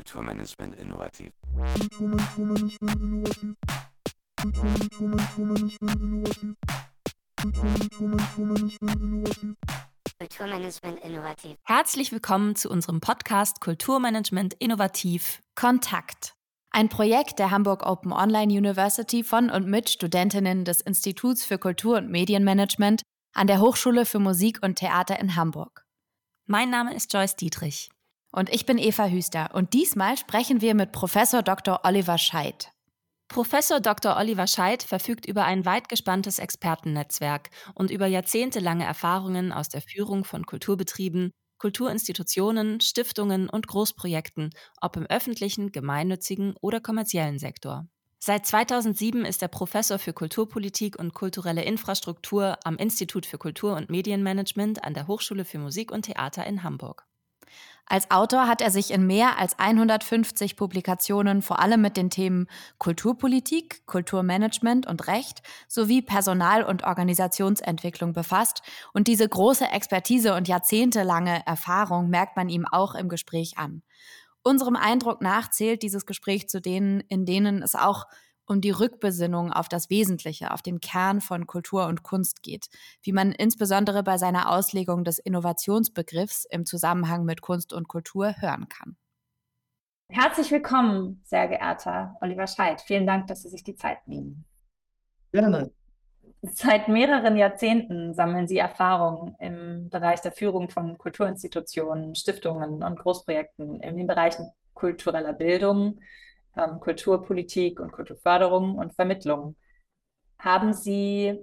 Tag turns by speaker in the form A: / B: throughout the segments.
A: Kulturmanagement innovativ.
B: Kulturmanagement innovativ.
C: Herzlich willkommen zu unserem Podcast Kulturmanagement innovativ
D: Kontakt. Ein Projekt der Hamburg Open Online University von und mit Studentinnen des Instituts für Kultur- und Medienmanagement an der Hochschule für Musik und Theater in Hamburg.
C: Mein Name ist Joyce Dietrich.
D: Und ich bin Eva Hüster und diesmal sprechen wir mit Professor Dr. Oliver Scheidt.
C: Professor Dr. Oliver Scheidt verfügt über ein weit gespanntes Expertennetzwerk und über jahrzehntelange Erfahrungen aus der Führung von Kulturbetrieben, Kulturinstitutionen, Stiftungen und Großprojekten, ob im öffentlichen, gemeinnützigen oder kommerziellen Sektor. Seit 2007 ist er Professor für Kulturpolitik und kulturelle Infrastruktur am Institut für Kultur- und Medienmanagement an der Hochschule für Musik und Theater in Hamburg.
D: Als Autor hat er sich in mehr als 150 Publikationen vor allem mit den Themen Kulturpolitik, Kulturmanagement und Recht sowie Personal- und Organisationsentwicklung befasst. Und diese große Expertise und jahrzehntelange Erfahrung merkt man ihm auch im Gespräch an. Unserem Eindruck nach zählt dieses Gespräch zu denen, in denen es auch um die Rückbesinnung auf das Wesentliche, auf den Kern von Kultur und Kunst geht, wie man insbesondere bei seiner Auslegung des Innovationsbegriffs im Zusammenhang mit Kunst und Kultur hören kann.
E: Herzlich willkommen, sehr geehrter Oliver Scheidt. Vielen Dank, dass Sie sich die Zeit nehmen.
F: Gerne.
E: Seit mehreren Jahrzehnten sammeln Sie Erfahrungen im Bereich der Führung von Kulturinstitutionen, Stiftungen und Großprojekten in den Bereichen kultureller Bildung, ähm, Kulturpolitik und Kulturförderung und Vermittlung. Haben Sie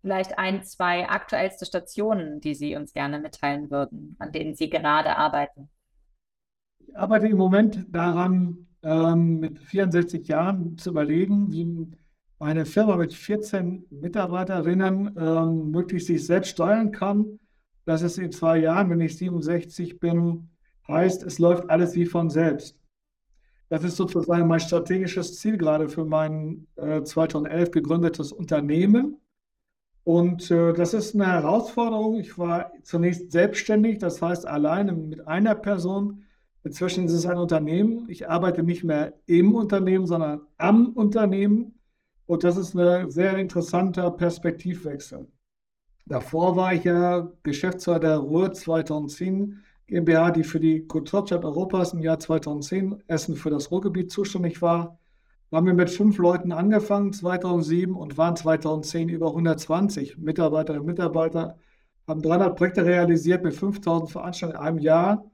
E: vielleicht ein, zwei aktuellste Stationen, die Sie uns gerne mitteilen würden, an denen Sie gerade arbeiten?
F: Ich arbeite im Moment daran, ähm, mit 64 Jahren zu überlegen, wie eine Firma mit 14 Mitarbeiterinnen ähm, möglichst sich selbst steuern kann, dass es in zwei Jahren, wenn ich 67 bin, heißt, es läuft alles wie von selbst. Das ist sozusagen mein strategisches Ziel gerade für mein äh, 2011 gegründetes Unternehmen. Und äh, das ist eine Herausforderung. Ich war zunächst selbstständig, das heißt alleine mit einer Person. Inzwischen ist es ein Unternehmen. Ich arbeite nicht mehr im Unternehmen, sondern am Unternehmen. Und das ist ein sehr interessanter Perspektivwechsel. Davor war ich ja Geschäftsführer der Ruhr 2010 GmbH, die für die Kulturstadt Europas im Jahr 2010 Essen für das Ruhrgebiet zuständig war. Haben wir mit fünf Leuten angefangen 2007 und waren 2010 über 120 Mitarbeiterinnen und Mitarbeiter, haben 300 Projekte realisiert mit 5000 Veranstaltungen in einem Jahr.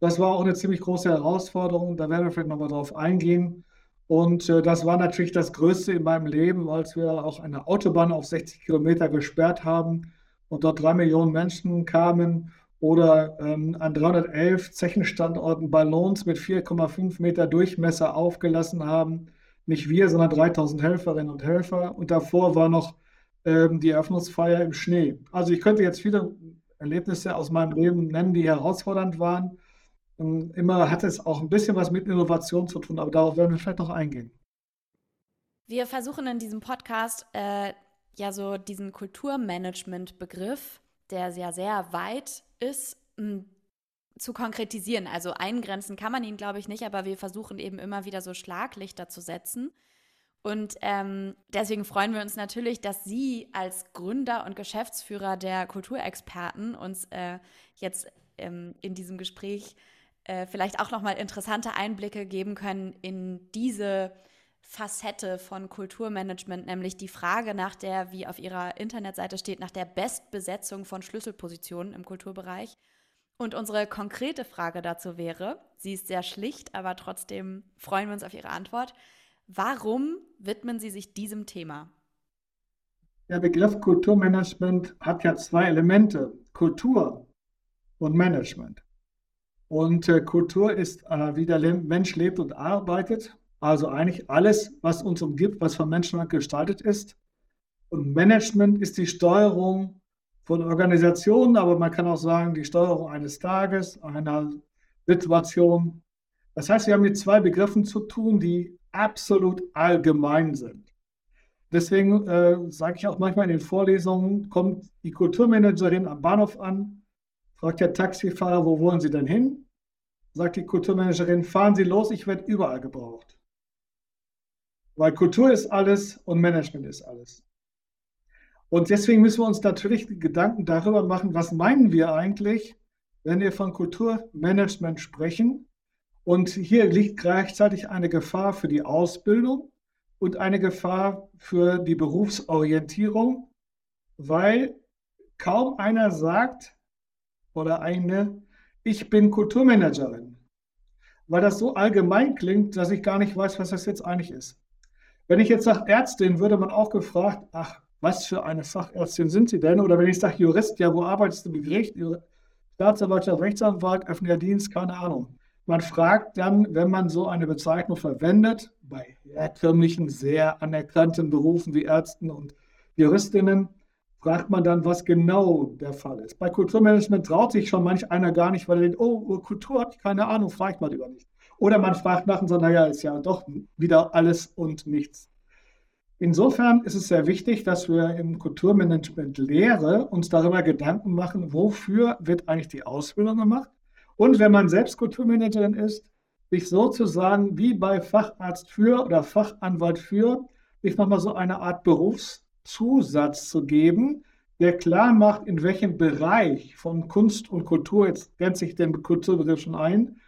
F: Das war auch eine ziemlich große Herausforderung, da werden wir vielleicht nochmal drauf eingehen. Und äh, das war natürlich das Größte in meinem Leben, als wir auch eine Autobahn auf 60 Kilometer gesperrt haben und dort drei Millionen Menschen kamen oder ähm, an 311 Zechenstandorten Ballons mit 4,5 Meter Durchmesser aufgelassen haben. Nicht wir, sondern 3000 Helferinnen und Helfer. Und davor war noch ähm, die Eröffnungsfeier im Schnee. Also ich könnte jetzt viele Erlebnisse aus meinem Leben nennen, die herausfordernd waren. Und immer hat es auch ein bisschen was mit Innovation zu tun, aber darauf werden wir vielleicht noch eingehen.
D: Wir versuchen in diesem Podcast äh, ja so diesen Kulturmanagement-Begriff, der ja sehr weit ist, zu konkretisieren. Also eingrenzen kann man ihn, glaube ich, nicht, aber wir versuchen eben immer wieder so Schlaglichter zu setzen. Und ähm, deswegen freuen wir uns natürlich, dass Sie als Gründer und Geschäftsführer der Kulturexperten uns äh, jetzt ähm, in diesem Gespräch äh, vielleicht auch nochmal interessante Einblicke geben können in diese Facette von Kulturmanagement, nämlich die Frage nach der, wie auf ihrer Internetseite steht, nach der Bestbesetzung von Schlüsselpositionen im Kulturbereich. Und unsere konkrete Frage dazu wäre, sie ist sehr schlicht, aber trotzdem freuen wir uns auf Ihre Antwort. Warum widmen Sie sich diesem Thema?
F: Der Begriff Kulturmanagement hat ja zwei Elemente, Kultur und Management. Und äh, Kultur ist, äh, wie der Mensch lebt und arbeitet. Also eigentlich alles, was uns umgibt, was von Menschen gestaltet ist. Und Management ist die Steuerung von Organisationen, aber man kann auch sagen, die Steuerung eines Tages, einer Situation. Das heißt, wir haben mit zwei Begriffen zu tun, die absolut allgemein sind. Deswegen äh, sage ich auch manchmal in den Vorlesungen, kommt die Kulturmanagerin am Bahnhof an, fragt der Taxifahrer, wo wollen Sie denn hin? sagt die Kulturmanagerin, fahren Sie los, ich werde überall gebraucht. Weil Kultur ist alles und Management ist alles. Und deswegen müssen wir uns natürlich Gedanken darüber machen, was meinen wir eigentlich, wenn wir von Kulturmanagement sprechen. Und hier liegt gleichzeitig eine Gefahr für die Ausbildung und eine Gefahr für die Berufsorientierung, weil kaum einer sagt oder eine, ich bin Kulturmanagerin, weil das so allgemein klingt, dass ich gar nicht weiß, was das jetzt eigentlich ist. Wenn ich jetzt sage Ärztin, würde man auch gefragt, ach, was für eine Fachärztin sind Sie denn? Oder wenn ich sage Jurist, ja, wo arbeitest du mit Gericht? Staatsanwaltschaft, Rechtsanwalt, öffentlicher Dienst, keine Ahnung. Man fragt dann, wenn man so eine Bezeichnung verwendet, bei herkömmlichen, sehr anerkannten Berufen wie Ärzten und Juristinnen, fragt man dann, was genau der Fall ist. Bei Kulturmanagement traut sich schon manch einer gar nicht, weil er denkt, oh, Kultur habe ich keine Ahnung, fragt man lieber nicht. Oder man fragt nach und sagt, naja, ist ja doch wieder alles und nichts. Insofern ist es sehr wichtig, dass wir im Kulturmanagement Lehre uns darüber Gedanken machen, wofür wird eigentlich die Ausbildung gemacht. Und wenn man selbst Kulturmanagerin ist, sich sozusagen wie bei Facharzt für oder Fachanwalt für, sich nochmal so eine Art Berufszusatz zu geben, der klar macht, in welchem Bereich von Kunst und Kultur, jetzt grenzt sich den Kulturbegriff schon ein,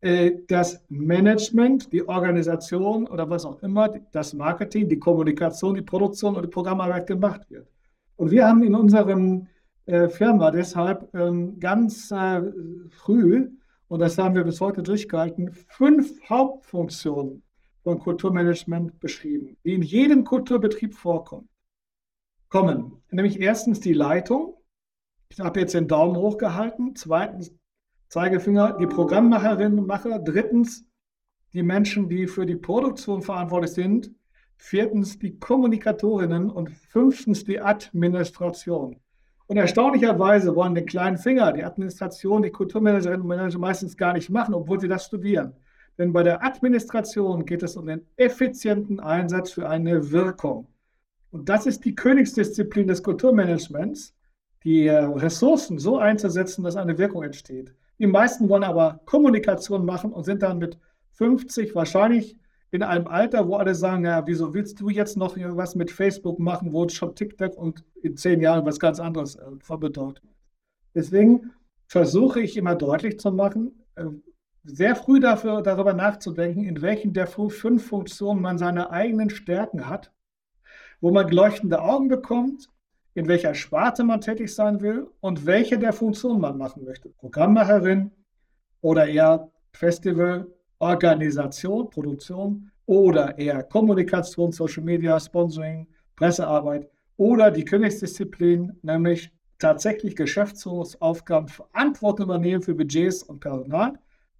F: das Management, die Organisation oder was auch immer, das Marketing, die Kommunikation, die Produktion und die Programmarbeit gemacht wird. Und wir haben in unserem äh, Firma deshalb ähm, ganz äh, früh, und das haben wir bis heute durchgehalten, fünf Hauptfunktionen von Kulturmanagement beschrieben, die in jedem Kulturbetrieb vorkommen. Kommen nämlich erstens die Leitung. Ich habe jetzt den Daumen hochgehalten. Zweitens Zeigefinger die Programmmacherinnen und Macher. Drittens die Menschen, die für die Produktion verantwortlich sind. Viertens die Kommunikatorinnen und fünftens die Administration. Und erstaunlicherweise wollen den kleinen Finger die Administration, die Kulturmanagerinnen und Manager meistens gar nicht machen, obwohl sie das studieren. Denn bei der Administration geht es um den effizienten Einsatz für eine Wirkung. Und das ist die Königsdisziplin des Kulturmanagements, die äh, Ressourcen so einzusetzen, dass eine Wirkung entsteht. Die meisten wollen aber Kommunikation machen und sind dann mit 50 wahrscheinlich in einem Alter, wo alle sagen, ja, wieso willst du jetzt noch was mit Facebook machen, wo schon TikTok und in zehn Jahren was ganz anderes äh, bedeutet. Deswegen versuche ich immer deutlich zu machen, äh, sehr früh dafür, darüber nachzudenken, in welchen der fünf Funktionen man seine eigenen Stärken hat, wo man leuchtende Augen bekommt in welcher Sparte man tätig sein will und welche der Funktionen man machen möchte. Programmmacherin oder eher Festival, Organisation, Produktion oder eher Kommunikation, Social Media, Sponsoring, Pressearbeit oder die Königsdisziplin, nämlich tatsächlich Geschäftsführungsaufgaben, Verantwortung übernehmen für Budgets und Personal.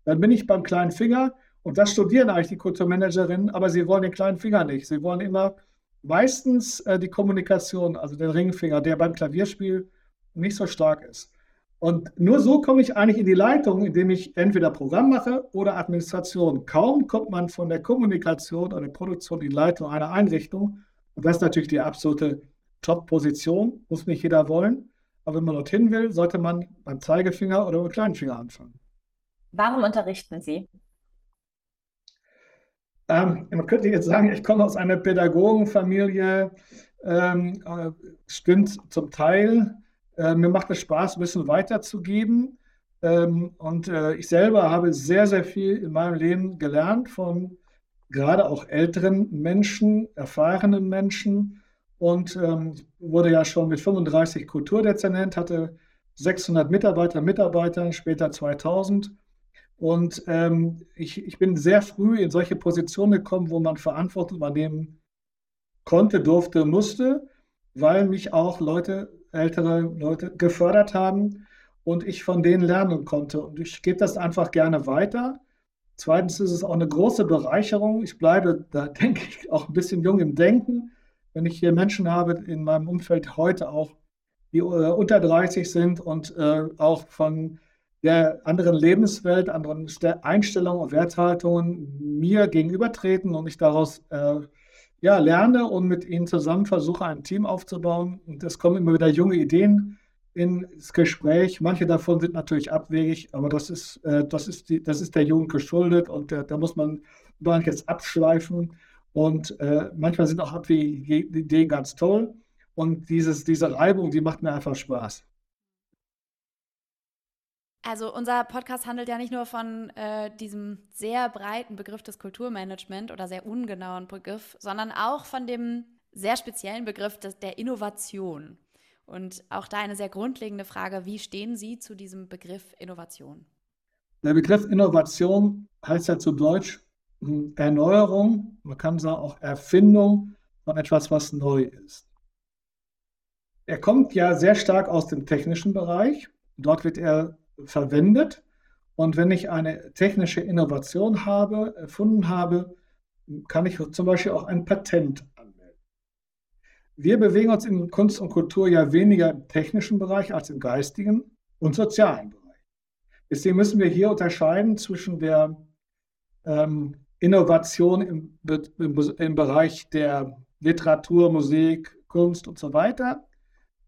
F: Dann bin ich beim kleinen Finger und das studieren eigentlich die Kulturmanagerinnen, aber sie wollen den kleinen Finger nicht. Sie wollen immer meistens äh, die Kommunikation, also den Ringfinger, der beim Klavierspiel nicht so stark ist. Und nur so komme ich eigentlich in die Leitung, indem ich entweder Programm mache oder Administration. Kaum kommt man von der Kommunikation oder der Produktion in die Leitung einer Einrichtung. Und das ist natürlich die absolute Top-Position, muss nicht jeder wollen. Aber wenn man dorthin will, sollte man beim Zeigefinger oder beim kleinen Finger anfangen.
E: Warum unterrichten Sie?
F: Ähm, man könnte jetzt sagen, ich komme aus einer Pädagogenfamilie. Ähm, äh, stimmt zum Teil. Äh, mir macht es Spaß, bisschen weiterzugeben. Ähm, und äh, ich selber habe sehr, sehr viel in meinem Leben gelernt von gerade auch älteren Menschen, erfahrenen Menschen. Und ähm, wurde ja schon mit 35 Kulturdezernent, hatte 600 Mitarbeiter, Mitarbeiter, später 2000 und ähm, ich, ich bin sehr früh in solche Positionen gekommen, wo man Verantwortung übernehmen konnte, durfte, musste, weil mich auch Leute, ältere Leute gefördert haben und ich von denen lernen konnte. Und ich gebe das einfach gerne weiter. Zweitens ist es auch eine große Bereicherung. Ich bleibe, da denke ich, auch ein bisschen jung im Denken. Wenn ich hier Menschen habe in meinem Umfeld heute auch, die äh, unter 30 sind und äh, auch von der anderen Lebenswelt, anderen Einstellungen und Werthaltungen mir gegenübertreten und ich daraus äh, ja, lerne und mit ihnen zusammen versuche, ein Team aufzubauen. Und es kommen immer wieder junge Ideen ins Gespräch. Manche davon sind natürlich abwegig, aber das ist, äh, das ist, die, das ist der Jugend geschuldet und der, da muss man gar jetzt abschweifen. Und äh, manchmal sind auch abwegige Ideen ganz toll. Und dieses, diese Reibung, die macht mir einfach Spaß.
D: Also unser Podcast handelt ja nicht nur von äh, diesem sehr breiten Begriff des Kulturmanagement oder sehr ungenauen Begriff, sondern auch von dem sehr speziellen Begriff des, der Innovation. Und auch da eine sehr grundlegende Frage, wie stehen Sie zu diesem Begriff Innovation?
F: Der Begriff Innovation heißt ja zu Deutsch hm, Erneuerung, man kann sagen auch Erfindung von etwas, was neu ist. Er kommt ja sehr stark aus dem technischen Bereich. Dort wird er verwendet. Und wenn ich eine technische Innovation habe, erfunden habe, kann ich zum Beispiel auch ein Patent wir bewegen uns in Kunst und Kultur ja weniger im technischen Bereich als im geistigen und sozialen Bereich. Deswegen müssen wir hier unterscheiden zwischen der ähm, Innovation im, im, im Bereich der Literatur, Musik, Kunst und so weiter,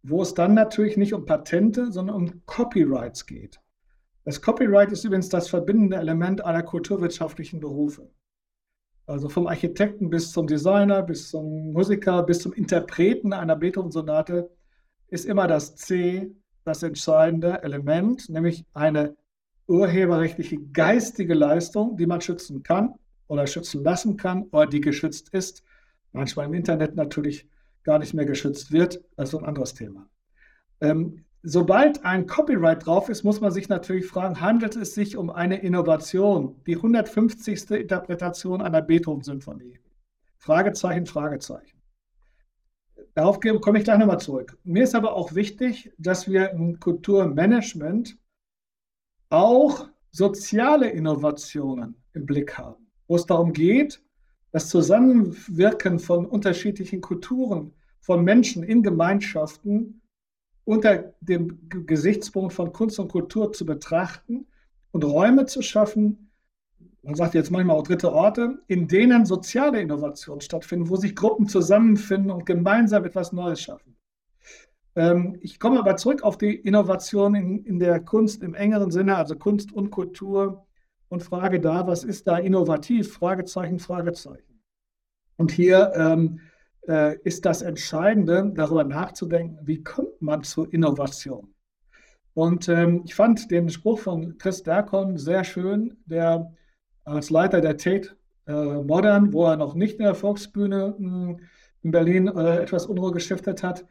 F: wo es dann natürlich nicht um Patente, sondern um Copyrights geht. Das Copyright ist übrigens das verbindende Element aller kulturwirtschaftlichen Berufe. Also vom Architekten bis zum Designer, bis zum Musiker, bis zum Interpreten einer Beethoven-Sonate ist immer das C das entscheidende Element, nämlich eine urheberrechtliche geistige Leistung, die man schützen kann oder schützen lassen kann oder die geschützt ist. Manchmal im Internet natürlich gar nicht mehr geschützt wird. Ist ein anderes Thema. Ähm, Sobald ein Copyright drauf ist, muss man sich natürlich fragen, handelt es sich um eine Innovation, die 150. Interpretation einer Beethoven-Symphonie? Fragezeichen, Fragezeichen. Darauf komme ich gleich nochmal zurück. Mir ist aber auch wichtig, dass wir im Kulturmanagement auch soziale Innovationen im Blick haben, wo es darum geht, das Zusammenwirken von unterschiedlichen Kulturen, von Menschen in Gemeinschaften unter dem Gesichtspunkt von Kunst und Kultur zu betrachten und Räume zu schaffen, man sagt jetzt manchmal auch dritte Orte, in denen soziale Innovationen stattfinden, wo sich Gruppen zusammenfinden und gemeinsam etwas Neues schaffen. Ähm, ich komme aber zurück auf die Innovation in, in der Kunst im engeren Sinne, also Kunst und Kultur und frage da, was ist da innovativ? Fragezeichen, Fragezeichen. Und hier ähm, äh, ist das Entscheidende, darüber nachzudenken, wie kommt man zur Innovation. Und ähm, ich fand den Spruch von Chris Derkon sehr schön, der als Leiter der Tate äh, Modern, wo er noch nicht in der Volksbühne mh, hm, in Berlin äh, etwas Unruhe gestiftet hat,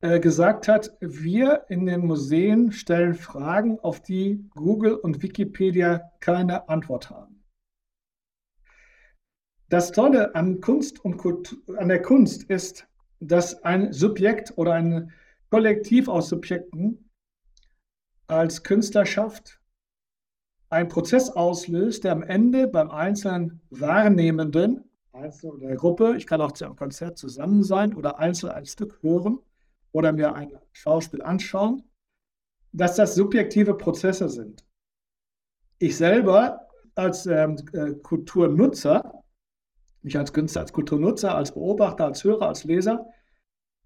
F: äh, gesagt hat, wir in den Museen stellen Fragen, auf die Google und Wikipedia keine Antwort haben. Das Tolle an Kunst und Kultur, an der Kunst ist, dass ein Subjekt oder ein Kollektiv aus Subjekten als Künstler schafft, einen Prozess auslöst, der am Ende beim einzelnen Wahrnehmenden, Einzelnen oder der Gruppe, ich kann auch zu einem Konzert zusammen sein oder einzeln ein Stück hören oder mir ein Schauspiel anschauen, dass das subjektive Prozesse sind. Ich selber als ähm, äh, Kulturnutzer nicht als Künstler, als Kulturnutzer, als Beobachter, als Hörer, als Leser,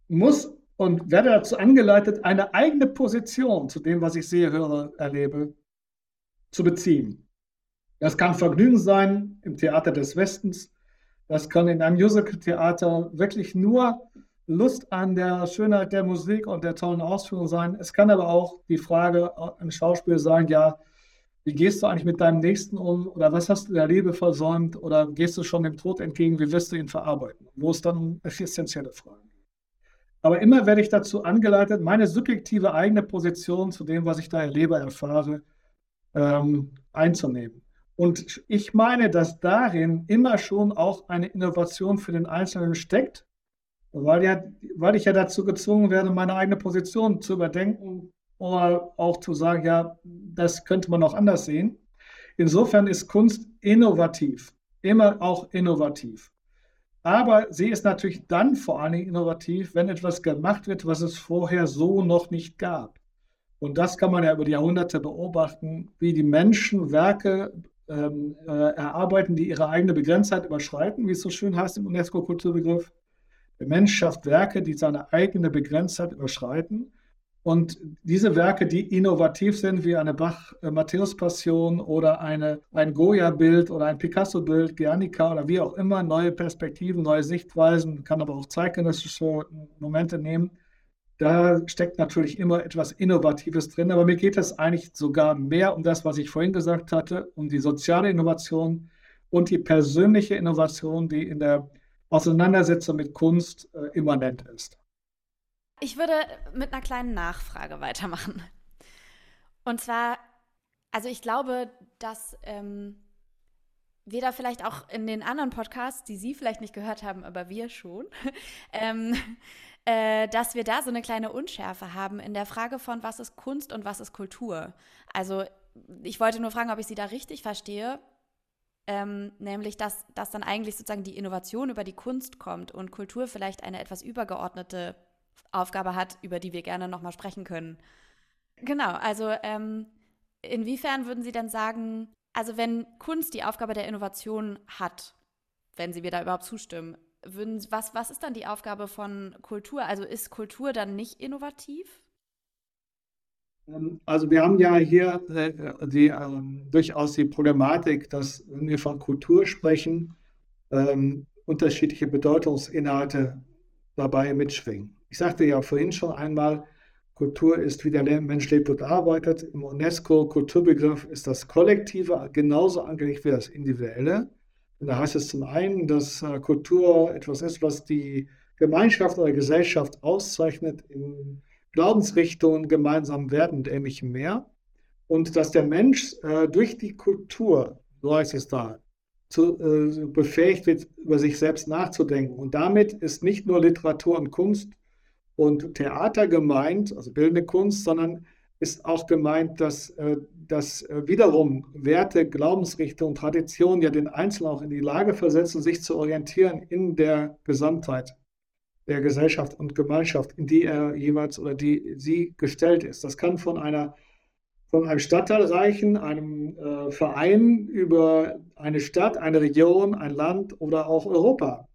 F: muss und werde dazu angeleitet, eine eigene Position zu dem, was ich sehe, höre, erlebe, zu beziehen. Das kann Vergnügen sein im Theater des Westens. Das kann in einem Musical-Theater wirklich nur Lust an der Schönheit der Musik und der tollen Ausführung sein. Es kann aber auch die Frage im Schauspiel sein, ja, wie gehst du eigentlich mit deinem Nächsten um oder was hast du der Liebe versäumt oder gehst du schon dem Tod entgegen, wie wirst du ihn verarbeiten? Wo es dann um essentielle Fragen geht. Aber immer werde ich dazu angeleitet, meine subjektive eigene Position zu dem, was ich da erlebe, erfahre, ähm, einzunehmen. Und ich meine, dass darin immer schon auch eine Innovation für den Einzelnen steckt, weil, ja, weil ich ja dazu gezwungen werde, meine eigene Position zu überdenken, oder auch zu sagen, ja, das könnte man auch anders sehen. Insofern ist Kunst innovativ, immer auch innovativ. Aber sie ist natürlich dann vor allen Dingen innovativ, wenn etwas gemacht wird, was es vorher so noch nicht gab. Und das kann man ja über die Jahrhunderte beobachten, wie die Menschen Werke ähm, äh, erarbeiten, die ihre eigene Begrenztheit überschreiten, wie es so schön heißt im UNESCO-Kulturbegriff. Der Mensch schafft Werke, die seine eigene Begrenztheit überschreiten Und diese Werke, die innovativ sind, wie eine Bach-Matthäus-Passion oder eine, ein Goya-Bild oder ein Picasso-Bild, Guernica oder wie auch immer, neue Perspektiven, neue Sichtweisen, kann aber auch zeitgenössische Momente nehmen. Da steckt natürlich immer etwas Innovatives drin, aber mir geht es eigentlich sogar mehr um das, was ich vorhin gesagt hatte, um die soziale Innovation und die persönliche Innovation, die in der Auseinandersetzung mit Kunst äh, immanent ist.
D: Ich würde mit einer kleinen Nachfrage weitermachen. Und zwar, also ich glaube, dass ähm, wir da vielleicht auch in den anderen Podcasts, die Sie vielleicht nicht gehört haben, aber wir schon, ähm, äh, dass wir da so eine kleine Unschärfe haben in der Frage von, was ist Kunst und was ist Kultur. Also ich wollte nur fragen, ob ich Sie da richtig verstehe. Ähm, nämlich, dass, dass dann eigentlich sozusagen die Innovation über die Kunst kommt und Kultur vielleicht eine etwas übergeordnete Aufgabe hat, über die wir gerne nochmal sprechen können. Genau, also ähm, inwiefern würden Sie dann sagen, also wenn Kunst die Aufgabe der Innovation hat, wenn Sie mir da überhaupt zustimmen, würden, was, was ist dann die Aufgabe von Kultur? Also ist Kultur dann nicht innovativ?
F: Ähm, also wir haben ja hier äh, die, ähm, durchaus die Problematik, dass wenn wir von Kultur sprechen, ähm, unterschiedliche Bedeutungsinhalte dabei mitschwingen. Ich sagte ja vorhin schon einmal, Kultur ist, wie der Mensch lebt und arbeitet. Im UNESCO-Kulturbegriff ist das Kollektive genauso angelegt wie das Individuelle. Und da heißt es zum einen, dass äh, Kultur etwas ist, was die Gemeinschaft oder Gesellschaft auszeichnet in Glaubensrichtungen, gemeinsam werden und ähnlichem mehr. Und dass der Mensch äh, durch die Kultur, so heißt es da, zu, äh, befähigt wird, über sich selbst nachzudenken. Und damit ist nicht nur Literatur und Kunst und Theater gemeint, also bildende Kunst, sondern ist auch gemeint, dass, äh, dass äh, wiederum Werte, Glaubensrichtungen, Traditionen ja den Einzelnen auch in die Lage versetzen, sich zu orientieren in der Gesamtheit der Gesellschaft und Gemeinschaft, in die er jeweils oder die sie gestellt ist. Das kann von einer von einem Stadtteil reichen, einem äh, Verein über eine Stadt, eine Region, ein Land oder auch Europa.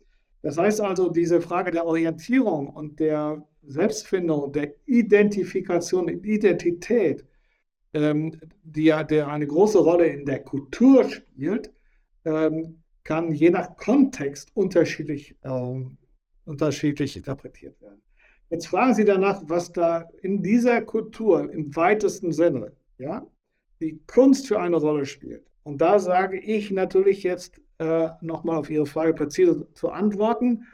F: Das heißt also, diese Frage der Orientierung und der Selbstfindung, der Identifikation, Identität, ähm, die ja der eine große Rolle in der Kultur spielt, ähm, kann je nach Kontext unterschiedlich, ähm, unterschiedlich interpretiert werden. Jetzt fragen Sie danach, was da in dieser Kultur im weitesten Sinne, ja, die Kunst für eine Rolle spielt. Und da sage ich natürlich jetzt äh, nochmal auf Ihre Frage präzise zu antworten,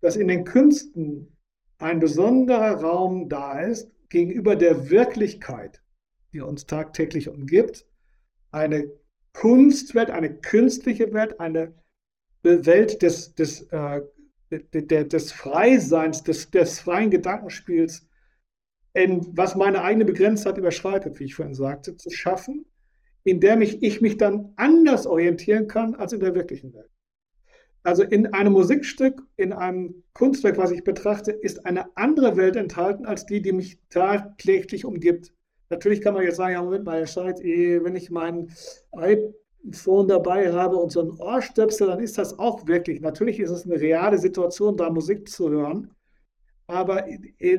F: dass in den Künsten ein besonderer Raum da ist gegenüber der Wirklichkeit, die uns tagtäglich umgibt, eine Kunstwelt, eine künstliche Welt, eine Welt des, des, äh, des Freiseins, des, des freien Gedankenspiels, in, was meine eigene Begrenztheit überschreitet, wie ich vorhin sagte, zu schaffen, in der mich, ich mich dann anders orientieren kann als in der wirklichen Welt. Also in einem Musikstück, in einem Kunstwerk, was ich betrachte, ist eine andere Welt enthalten als die, die mich tagtäglich umgibt. Natürlich kann man jetzt sagen, ja, Moment mal, Scheid, eh, wenn ich mein iPhone dabei habe und so ein Ohrstöpsel, dann ist das auch wirklich. Natürlich ist es eine reale Situation, da Musik zu hören. Aber eh,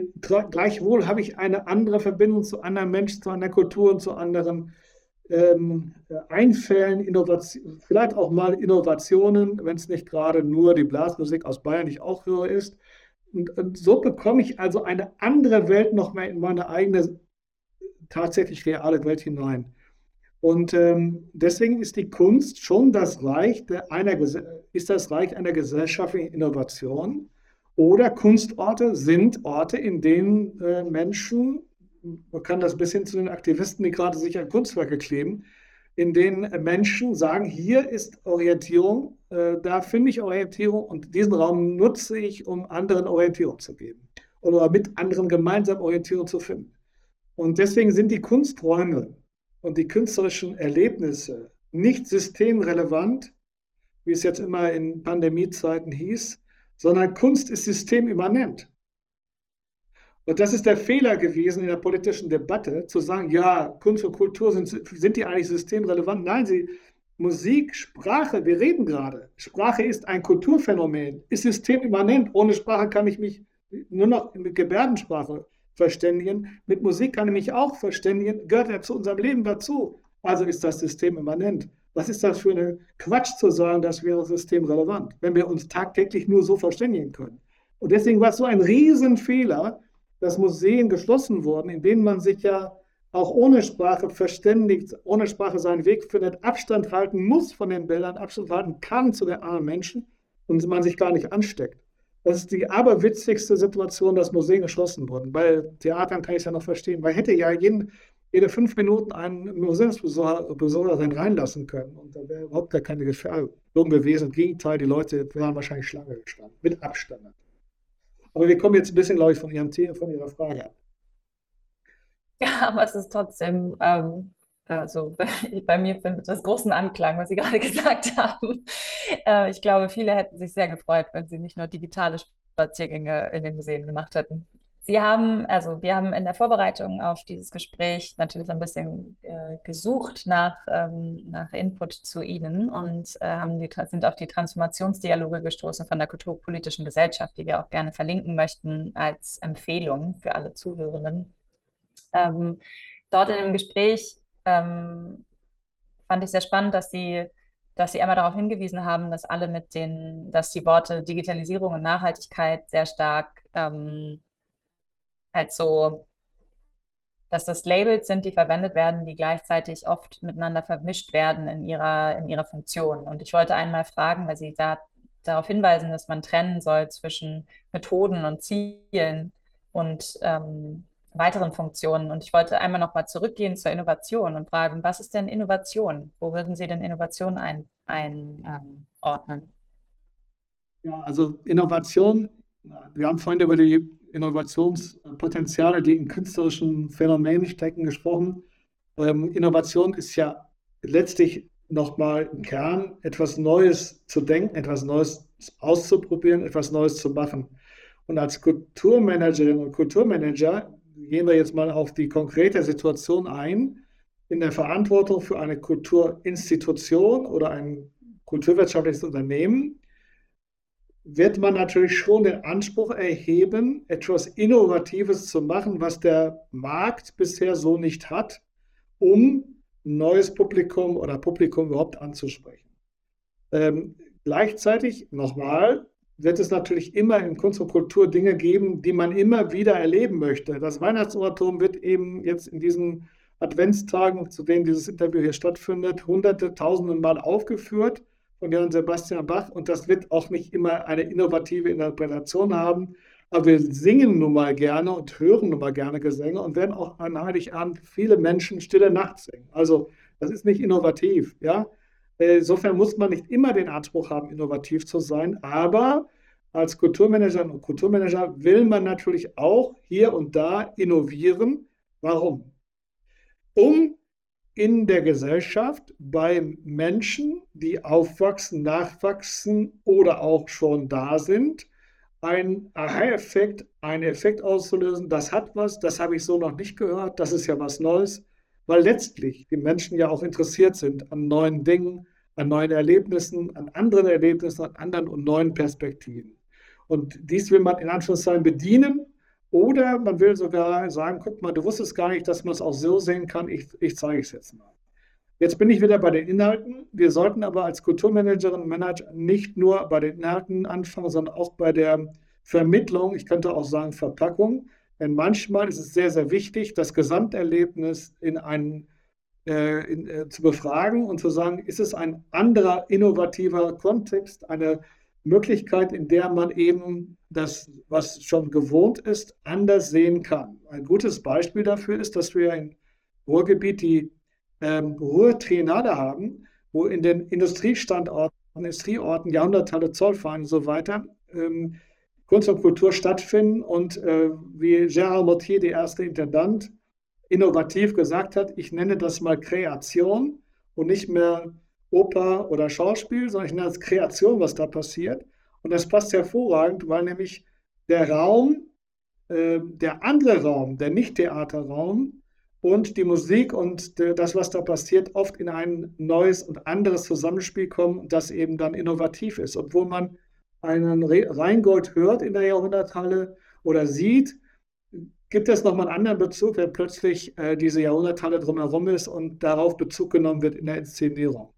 F: gleichwohl habe ich eine andere Verbindung zu anderen Menschen, zu einer Kultur und zu anderen ähm, Einfällen, Innovation, vielleicht auch mal Innovationen, wenn es nicht gerade nur die Blasmusik aus Bayern, die ich auch höre, ist. Und, und so bekomme ich also eine andere Welt noch mehr in meine eigene tatsächlich reale Welt hinein. Und ähm, deswegen ist die Kunst schon das Reich der, einer, ist das Reich einer gesellschaftlichen Innovation. Oder Kunstorte sind Orte, in denen äh, Menschen man kann das bis hin zu den Aktivisten, die gerade sich an Kunstwerke kleben, in denen Menschen sagen, hier ist Orientierung, äh, da finde ich Orientierung und diesen Raum nutze ich, um anderen Orientierung zu geben oder mit anderen gemeinsam Orientierung zu finden. Und deswegen sind die Kunsträume und die künstlerischen Erlebnisse nicht systemrelevant, wie es jetzt immer in Pandemiezeiten hieß, sondern Kunst ist systemimmanent. Und das ist der Fehler gewesen in der politischen Debatte, zu sagen, ja, Kunst und Kultur sind, sind die eigentlich systemrelevant? Nein, sie, Musik, Sprache, wir reden gerade. Sprache ist ein Kulturphänomen, ist systemimmanent. Ohne Sprache kann ich mich nur noch mit Gebärdensprache verständigen. Mit Musik kann ich mich auch verständigen, gehört ja zu unserem Leben dazu. Also ist das System immanent. Was ist das für ein Quatsch zu sagen, das wäre systemrelevant, wenn wir uns tagtäglich nur so verständigen können? Und deswegen war es so ein Riesenfehler, dass Museen geschlossen wurden, in denen man sich ja auch ohne Sprache verständigt, ohne Sprache seinen Weg findet, Abstand halten muss von den Bildern, Abstand halten kann zu den anderen Menschen und man sich gar nicht ansteckt. Das ist die aberwitzigste Situation, dass Museen geschlossen wurden. Bei Theatern kann ich es ja noch verstehen. weil hätte ja jeden, jede fünf Minuten einen Museumsbesucher reinlassen können. Und da wäre überhaupt gar keine Gefährdung gewesen. Im Gegenteil, die Leute wären wahrscheinlich Schlange gestanden, mit Abstand. Aber wir kommen jetzt ein bisschen, glaube ich, von Ihrem von Ihrer Frage.
E: Ja, aber es ist trotzdem, ähm, also bei mir findet das großen Anklang, was Sie gerade gesagt haben. Äh, ich glaube, viele hätten sich sehr gefreut, wenn Sie nicht nur digitale Spaziergänge in den Museen gemacht hätten. Sie haben, also wir haben in der Vorbereitung auf dieses Gespräch natürlich ein bisschen äh, gesucht nach, ähm, nach Input zu Ihnen und äh, haben die, sind auf die Transformationsdialoge gestoßen von der Kulturpolitischen Gesellschaft, die wir auch gerne verlinken möchten als Empfehlung für alle Zuhörenden. Ähm, dort in dem Gespräch ähm, fand ich sehr spannend, dass Sie dass Sie einmal darauf hingewiesen haben, dass alle mit den, dass die Worte Digitalisierung und Nachhaltigkeit sehr stark ähm, halt so, dass das Labels sind, die verwendet werden, die gleichzeitig oft miteinander vermischt werden in ihrer, in ihrer Funktion. Und ich wollte einmal fragen, weil Sie da darauf hinweisen, dass man trennen soll zwischen Methoden und Zielen und ähm, weiteren Funktionen. Und ich wollte einmal nochmal zurückgehen zur Innovation und fragen, was ist denn Innovation? Wo würden Sie denn Innovation einordnen? Ein, ähm,
F: ja, also Innovation, wir haben vorhin über die Innovationspotenziale, die in künstlerischen Phänomenen stecken, gesprochen. Ähm, Innovation ist ja letztlich nochmal im Kern etwas Neues zu denken, etwas Neues auszuprobieren, etwas Neues zu machen. Und als Kulturmanagerin und Kulturmanager gehen wir jetzt mal auf die konkrete Situation ein. In der Verantwortung für eine Kulturinstitution oder ein kulturwirtschaftliches Unternehmen wird man natürlich schon den Anspruch erheben, etwas Innovatives zu machen, was der Markt bisher so nicht hat, um neues Publikum oder Publikum überhaupt anzusprechen. Ähm, gleichzeitig nochmal wird es natürlich immer in Kunst und Kultur Dinge geben, die man immer wieder erleben möchte. Das Weihnachtsoratorium wird eben jetzt in diesen Adventstagen, zu denen dieses Interview hier stattfindet, hunderte, tausende Mal aufgeführt von Johann Sebastian Bach und das wird auch nicht immer eine innovative Interpretation haben. Aber wir singen nun mal gerne und hören nun mal gerne Gesänge und werden auch an Heiligabend viele Menschen Stille Nacht singen. Also das ist nicht innovativ, ja. Insofern muss man nicht immer den Anspruch haben, innovativ zu sein, aber als Kulturmanager und Kulturmanager will man natürlich auch hier und da innovieren. Warum? Um in der Gesellschaft bei Menschen, die aufwachsen, nachwachsen oder auch schon da sind, einen Aha-Effekt, einen Effekt auszulösen, das hat was, das habe ich so noch nicht gehört, das ist ja was Neues weil letztlich die Menschen ja auch interessiert sind an neuen Dingen, an neuen Erlebnissen, an anderen Erlebnissen, an anderen und neuen Perspektiven. Und dies will man in Anführungszeichen bedienen oder man will sogar sagen, guck mal, du wusstest gar nicht, dass man es auch so sehen kann, ich, ich zeige es jetzt mal. Jetzt bin ich wieder bei den Inhalten. Wir sollten aber als Kulturmanagerin und Manager nicht nur bei den Inhalten anfangen, sondern auch bei der Vermittlung, ich könnte auch sagen Verpackung. Denn manchmal ist es sehr, sehr wichtig, das Gesamterlebnis in einen, äh, in, äh, zu befragen und zu sagen, ist es ein anderer innovativer Kontext, eine Möglichkeit, in der man eben das, was schon gewohnt ist, anders sehen kann. Ein gutes Beispiel dafür ist, dass wir im Ruhrgebiet die ähm, Ruhrtriennale haben, wo in den Industriestandorten, Industrieorten, Jahrhunderthalle, Zollverein und so weiter ähm, Kunst und Kultur stattfinden und äh, wie Gérard Mottier, der erste Intendant, innovativ gesagt hat, ich nenne das mal Kreation und nicht mehr Oper oder Schauspiel, sondern ich nenne es Kreation, was da passiert. Und das passt hervorragend, weil nämlich der Raum, äh, der andere Raum, der Nicht-Theaterraum und die Musik und das, was da passiert, oft in ein neues und anderes Zusammenspiel kommen, das eben dann innovativ ist, obwohl man einen Rheingold hört in der Jahrhunderthalle oder sieht, gibt es nochmal einen anderen Bezug, wenn plötzlich äh, diese Jahrhunderthalle drumherum ist und darauf Bezug genommen wird in der Inszenierung.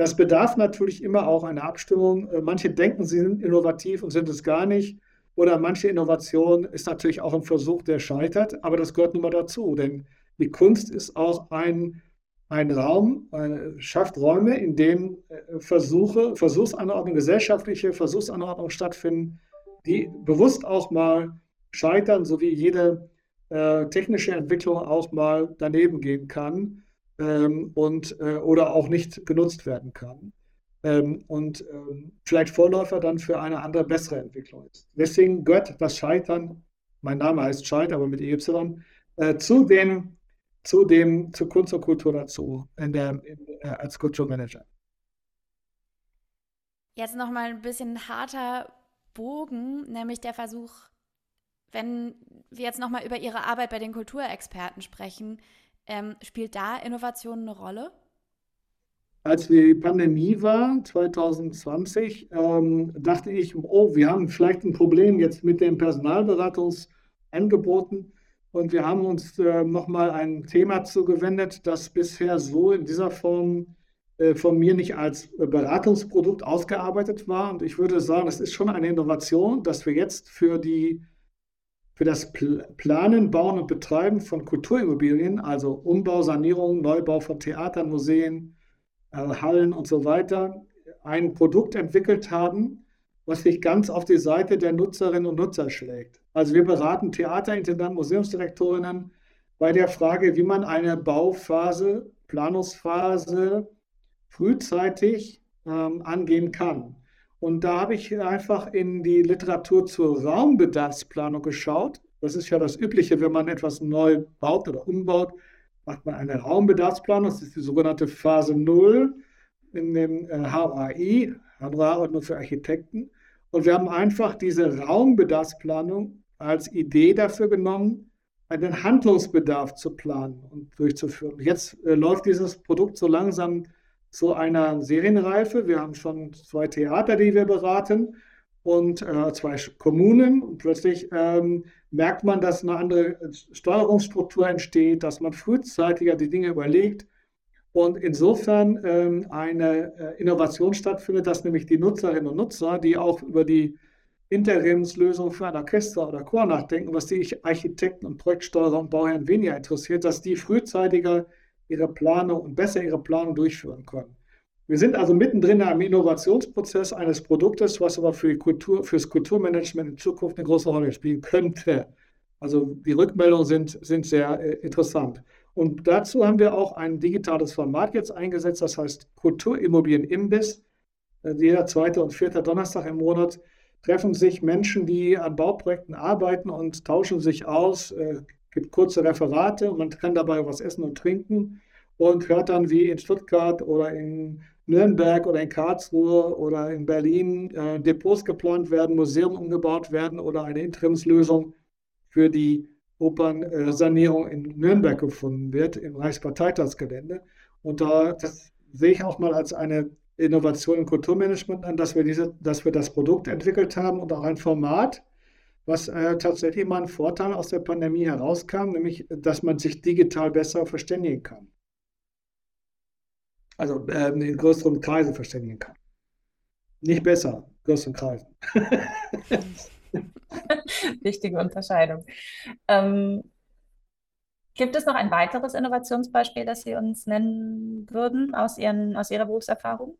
F: Das bedarf natürlich immer auch einer Abstimmung. Äh, manche denken, sie sind innovativ und sind es gar nicht. Oder manche Innovation ist natürlich auch ein Versuch, der scheitert, aber das gehört nun mal dazu, denn die Kunst ist auch ein, ein Raum, äh, schafft Räume, in denen äh, Versuche, Versuchsanordnungen, gesellschaftliche Versuchsanordnungen stattfinden, die bewusst auch mal scheitern, so wie jede äh, technische Entwicklung auch mal daneben gehen kann ähm, und, äh, oder auch nicht genutzt werden kann ähm, und ähm, vielleicht Vorläufer dann für eine andere, bessere Entwicklung ist. Deswegen gehört das Scheitern, mein Name heißt Scheit, aber mit EY, äh, zu den zu dem, zu Kunst und Kultur dazu in der, in, äh, als Kulturmanager.
D: Jetzt nochmal ein bisschen harter Bogen, nämlich der Versuch, wenn wir jetzt nochmal über Ihre Arbeit bei den Kulturexperten sprechen, ähm, spielt da Innovation eine Rolle?
F: als die Pandemie war, 2020, ähm, dachte ich, oh, wir haben vielleicht ein Problem jetzt mit den Personalberatungsangeboten. Und wir haben uns äh, nochmal ein Thema zugewendet, das bisher so in dieser Form äh, von mir nicht als Beratungsprodukt ausgearbeitet war. Und ich würde sagen, es ist schon eine Innovation, dass wir jetzt für die für das Planen, Bauen und Betreiben von Kulturimmobilien, also Umbau, Sanierung, Neubau von Theatern, Museen, äh, Hallen und so weiter ein Produkt entwickelt haben, was sich ganz auf die Seite der Nutzerinnen und Nutzer schlägt. Also wir beraten Theaterintendanten, Museumsdirektorinnen bei der Frage, wie man eine Bauphase, Planungsphase frühzeitig ähm, angehen kann. Und da habe ich einfach in die Literatur zur Raumbedarfsplanung geschaut. Das ist ja das Übliche, wenn man etwas neu baut oder umbaut, macht man eine Raumbedarfsplanung, das ist die sogenannte Phase 0 in dem HAI, Handelsordnung für Architekten. Und wir haben einfach diese Raumbedarfsplanung als Idee dafür genommen, einen Handlungsbedarf zu planen und durchzuführen. Jetzt äh, läuft dieses Produkt so langsam zu einer Serienreife. Wir haben schon zwei Theater, die wir beraten und äh, zwei Kommunen. Und plötzlich ähm, merkt man, dass eine andere Steuerungsstruktur entsteht, dass man frühzeitiger die Dinge überlegt und insofern ähm, eine äh, Innovation stattfindet, dass nämlich die Nutzerinnen und Nutzer, die auch über die Interimslösung für ein Orchester oder Chor nachdenken, was die Architekten und Projektsteuerer und Bauherren weniger interessiert, dass die frühzeitiger ihre Planung und besser ihre Planung durchführen können. Wir sind also mittendrin am Innovationsprozess eines Produktes, was aber für Kultur, fürs Kulturmanagement in Zukunft eine große Rolle spielen könnte. Also die Rückmeldungen sind, sind sehr äh, interessant. Und dazu haben wir auch ein digitales Format jetzt eingesetzt, das heißt Kulturimmobilien Imbiss. Äh, jeder zweite und vierte Donnerstag im Monat treffen sich Menschen, die an Bauprojekten arbeiten und tauschen sich aus. Äh, gibt kurze Referate und man kann dabei was essen und trinken und hört dann, wie in Stuttgart oder in Nürnberg oder in Karlsruhe oder in Berlin äh, Depots geplant werden, Museum umgebaut werden oder eine Interimslösung für die Opernsanierung in Nürnberg gefunden wird, im Reichsparteitagsgelände. Und da sehe ich auch mal als eine Innovation im Kulturmanagement an, dass wir, diese, dass wir das Produkt entwickelt haben und auch ein Format, was äh, tatsächlich mal ein Vorteil aus der Pandemie herauskam, nämlich, dass man sich digital besser verständigen kann also äh, in größeren Kreisen verständigen kann. Nicht besser, größeren Kreisen.
E: Wichtige Unterscheidung. Ähm, gibt es noch ein weiteres Innovationsbeispiel, das Sie uns nennen würden aus, Ihren, aus Ihrer Berufserfahrung?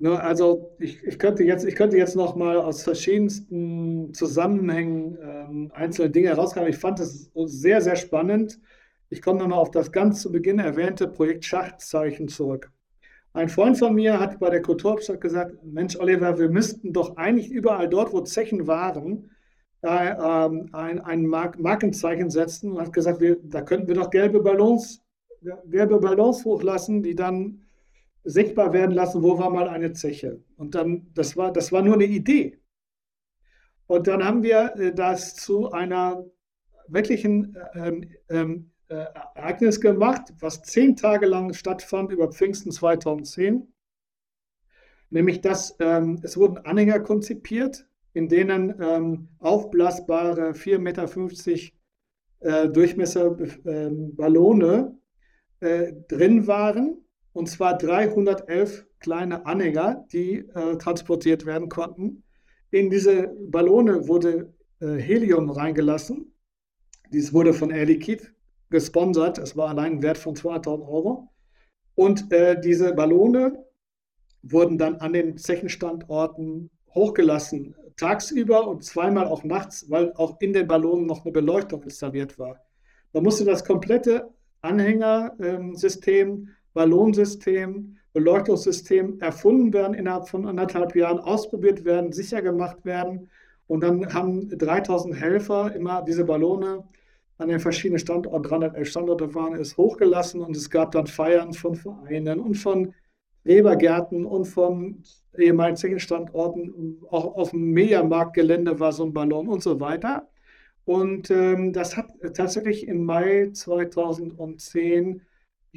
F: Ne, also ich, ich, könnte jetzt, ich könnte jetzt noch mal aus verschiedensten Zusammenhängen ähm, einzelne Dinge herauskramen. Ich fand es sehr, sehr spannend. Ich komme nochmal auf das ganz zu Beginn erwähnte Projekt Schachtzeichen zurück. Ein Freund von mir hat bei der Kulturhauptstadt gesagt, Mensch Oliver, wir müssten doch eigentlich überall dort, wo Zechen waren, äh, ein, ein Mark Markenzeichen setzen und hat gesagt, wir, da könnten wir doch gelbe Ballons, gelbe Ballons hochlassen, die dann sichtbar werden lassen, wo war mal eine Zeche. Und dann, das war, das war nur eine Idee. Und dann haben wir äh, das zu einer wirklichen ähm, ähm, äh, Ereignis gemacht, was zehn Tage lang stattfand über Pfingsten 2010. Nämlich, dass ähm, es wurden Anhänger konzipiert in denen ähm, aufblasbare 4,50 Meter äh, Durchmesser äh, Ballone äh, drin waren. Und zwar 311 kleine Anhänger, die äh, transportiert werden konnten. In diese Ballone wurde äh, Helium reingelassen. Dies wurde von Air Liquide gesponsert. Es war allein ein Wert von 200.000 Euro. Und äh, diese Ballone wurden dann an den Zechenstandorten hochgelassen, tagsüber und zweimal auch nachts, weil auch in den Ballonen noch eine Beleuchtung installiert war. Man musste das komplette Anhängersystem, Ballonsystem, Beleuchtungssystem erfunden werden, innerhalb von anderthalb Jahren ausprobiert werden, sicher gemacht werden. Und dann haben 3000 Helfer immer diese Ballone an den verschiedenen Standorten, 311 Standorte waren es, hochgelassen und es gab dann Feiern von Vereinen und von Webergärten und von ehemaligen Zechenstandorten. Auch auf dem Mediamarktgelände war so ein Ballon und so weiter. Und ähm, das hat tatsächlich im Mai 2010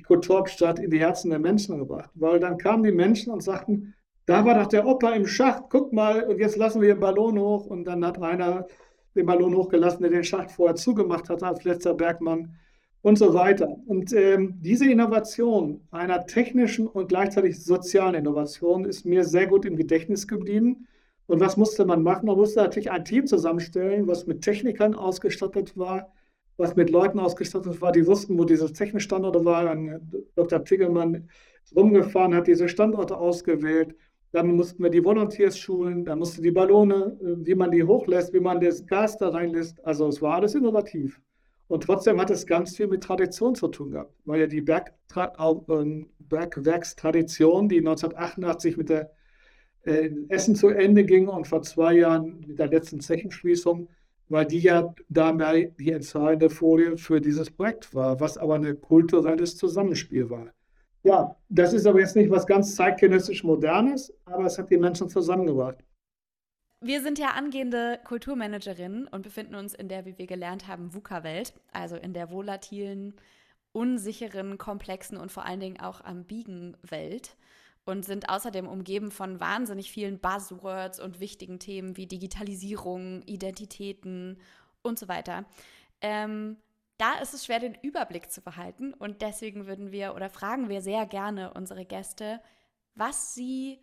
F: die Kulturhauptstadt in die Herzen der Menschen gebracht, weil dann kamen die Menschen und sagten, da war doch der Opa im Schacht, guck mal, und jetzt lassen wir den Ballon hoch. Und dann hat einer den Ballon hochgelassen, der den Schacht vorher zugemacht hat als letzter Bergmann und so weiter. Und ähm, diese Innovation einer technischen und gleichzeitig sozialen Innovation ist mir sehr gut im Gedächtnis geblieben. Und was musste man machen? Man musste natürlich ein Team zusammenstellen, was mit Technikern ausgestattet war, was mit Leuten ausgestattet war, die wussten, wo diese Technikstandorte waren. Dr. Tiggelmann ist rumgefahren, hat diese Standorte ausgewählt. Dann mussten wir die Volunteers schulen, dann musste die Ballone, äh, wie man die hochlässt, wie man das Gas da reinlässt. Also es war alles innovativ. Und trotzdem hat es ganz viel mit Tradition zu tun gehabt, weil ja die ähm, Bergwerkstradition, die 1988 mit der äh, Essen zu Ende ging und vor zwei Jahren mit der letzten Zechenschließung, weil die ja dabei die entscheidende Folie für dieses Projekt war, was aber ein kulturelles Zusammenspiel war. Ja, das ist aber jetzt nicht was ganz zeitgenössisch Modernes, aber es hat die Menschen zusammengebracht.
D: Wir sind ja angehende Kulturmanagerinnen und befinden uns in der, wie wir gelernt haben, VUCA-Welt, also in der volatilen, unsicheren, komplexen und vor allen Dingen auch ambigen Welt und sind außerdem umgeben von wahnsinnig vielen Buzzwords und wichtigen Themen wie Digitalisierung, Identitäten und so weiter. Ähm, da ist es schwer, den Überblick zu behalten und deswegen würden wir oder fragen wir sehr gerne unsere Gäste, was sie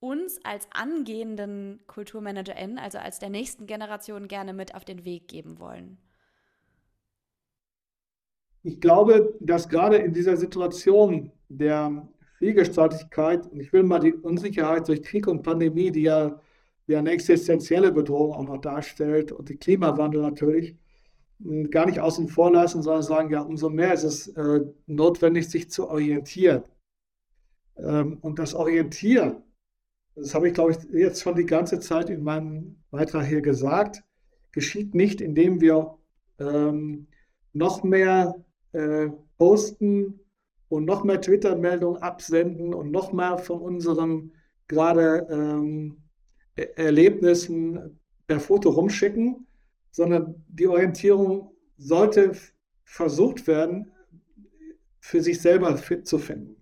D: uns als angehenden KulturmanagerInnen, also als der nächsten Generation, gerne mit auf den Weg geben wollen?
F: Ich glaube, dass gerade in dieser Situation der Vielgestaltigkeit, und ich will mal die Unsicherheit durch Krieg und Pandemie, die ja, die eine existenzielle Bedrohung auch noch darstellt, und die Klimawandel natürlich, gar nicht außen vor lassen, sondern sagen, ja, umso mehr ist es äh, notwendig, sich zu orientieren. Ähm, und das Orientieren das habe ich, glaube ich, jetzt schon die ganze Zeit in meinem Beitrag hier gesagt, geschieht nicht, indem wir ähm, noch mehr äh, posten und noch mehr Twitter-Meldungen absenden und noch mehr von unseren gerade ähm, Erlebnissen per Foto rumschicken, sondern die Orientierung sollte versucht werden, für sich selber fit zu finden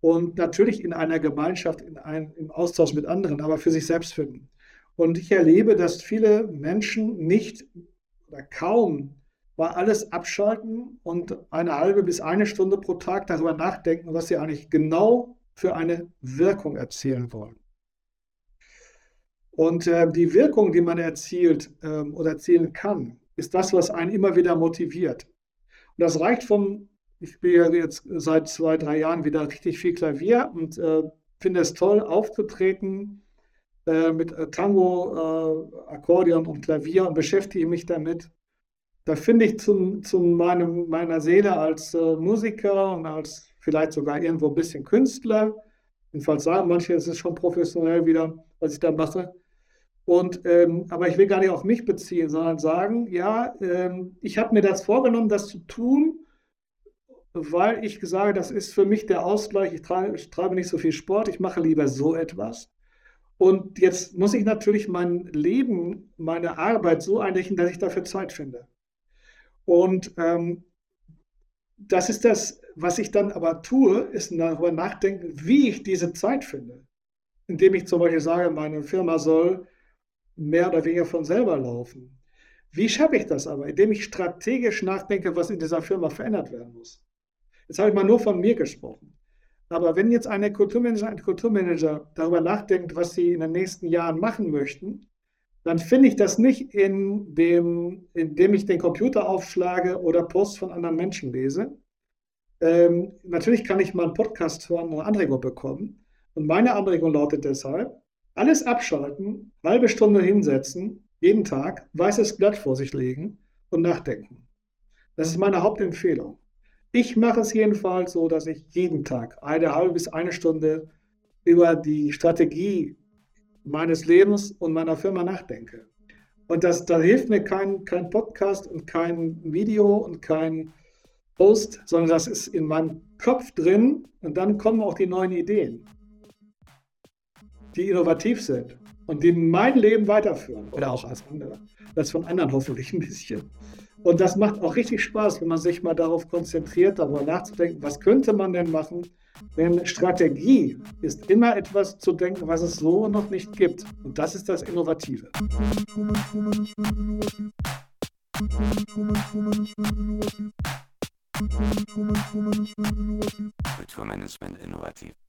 F: und natürlich in einer Gemeinschaft, in einem, im Austausch mit anderen, aber für sich selbst finden. Und ich erlebe, dass viele Menschen nicht oder kaum mal alles abschalten und eine halbe bis eine Stunde pro Tag darüber nachdenken, was sie eigentlich genau für eine Wirkung erzielen wollen. Und äh, die Wirkung, die man erzielt äh, oder erzielen kann, ist das, was einen immer wieder motiviert. Und das reicht vom ich spiele jetzt seit zwei, drei Jahren wieder richtig viel Klavier und äh, finde es toll, aufzutreten äh, mit Tango, äh, Akkordeon und Klavier und beschäftige mich damit. Da finde ich zu, zu meinem, meiner Seele als äh, Musiker und als vielleicht sogar irgendwo ein bisschen Künstler, jedenfalls sagen manche, es ist schon professionell wieder, was ich da mache. Und, ähm, aber ich will gar nicht auf mich beziehen, sondern sagen, ja, ähm, ich habe mir das vorgenommen, das zu tun weil ich sage, das ist für mich der Ausgleich. Ich treibe, ich treibe nicht so viel Sport, ich mache lieber so etwas. Und jetzt muss ich natürlich mein Leben, meine Arbeit so einrichten, dass ich dafür Zeit finde. Und ähm, das ist das, was ich dann aber tue, ist darüber nachdenken, wie ich diese Zeit finde. Indem ich zum Beispiel sage, meine Firma soll mehr oder weniger von selber laufen. Wie schaffe ich das aber? Indem ich strategisch nachdenke, was in dieser Firma verändert werden muss. Jetzt habe ich mal nur von mir gesprochen. Aber wenn jetzt eine Kulturmanager, ein Kulturmanager darüber nachdenkt, was sie in den nächsten Jahren machen möchten, dann finde ich das nicht in dem, indem ich den Computer aufschlage oder Posts von anderen Menschen lese. Ähm, natürlich kann ich mal einen Podcast hören, eine Anregung bekommen. Und meine Anregung lautet deshalb, alles abschalten, halbe Stunde hinsetzen, jeden Tag, weißes Blatt vor sich legen und nachdenken. Das ist meine Hauptempfehlung. Ich mache es jedenfalls so, dass ich jeden Tag eine halbe bis eine Stunde über die Strategie meines Lebens und meiner Firma nachdenke. Und das, da hilft mir kein, kein Podcast und kein Video und kein Post, sondern das ist in meinem Kopf drin und dann kommen auch die neuen Ideen, die innovativ sind und die mein Leben weiterführen oder auch als andere. Das von anderen hoffentlich ein bisschen. Und das macht auch richtig Spaß, wenn man sich mal darauf konzentriert, darüber nachzudenken, was könnte man denn machen, denn Strategie ist immer etwas zu denken, was es so noch nicht gibt. Und das ist das Innovative.
A: Kulturmanagement innovativ.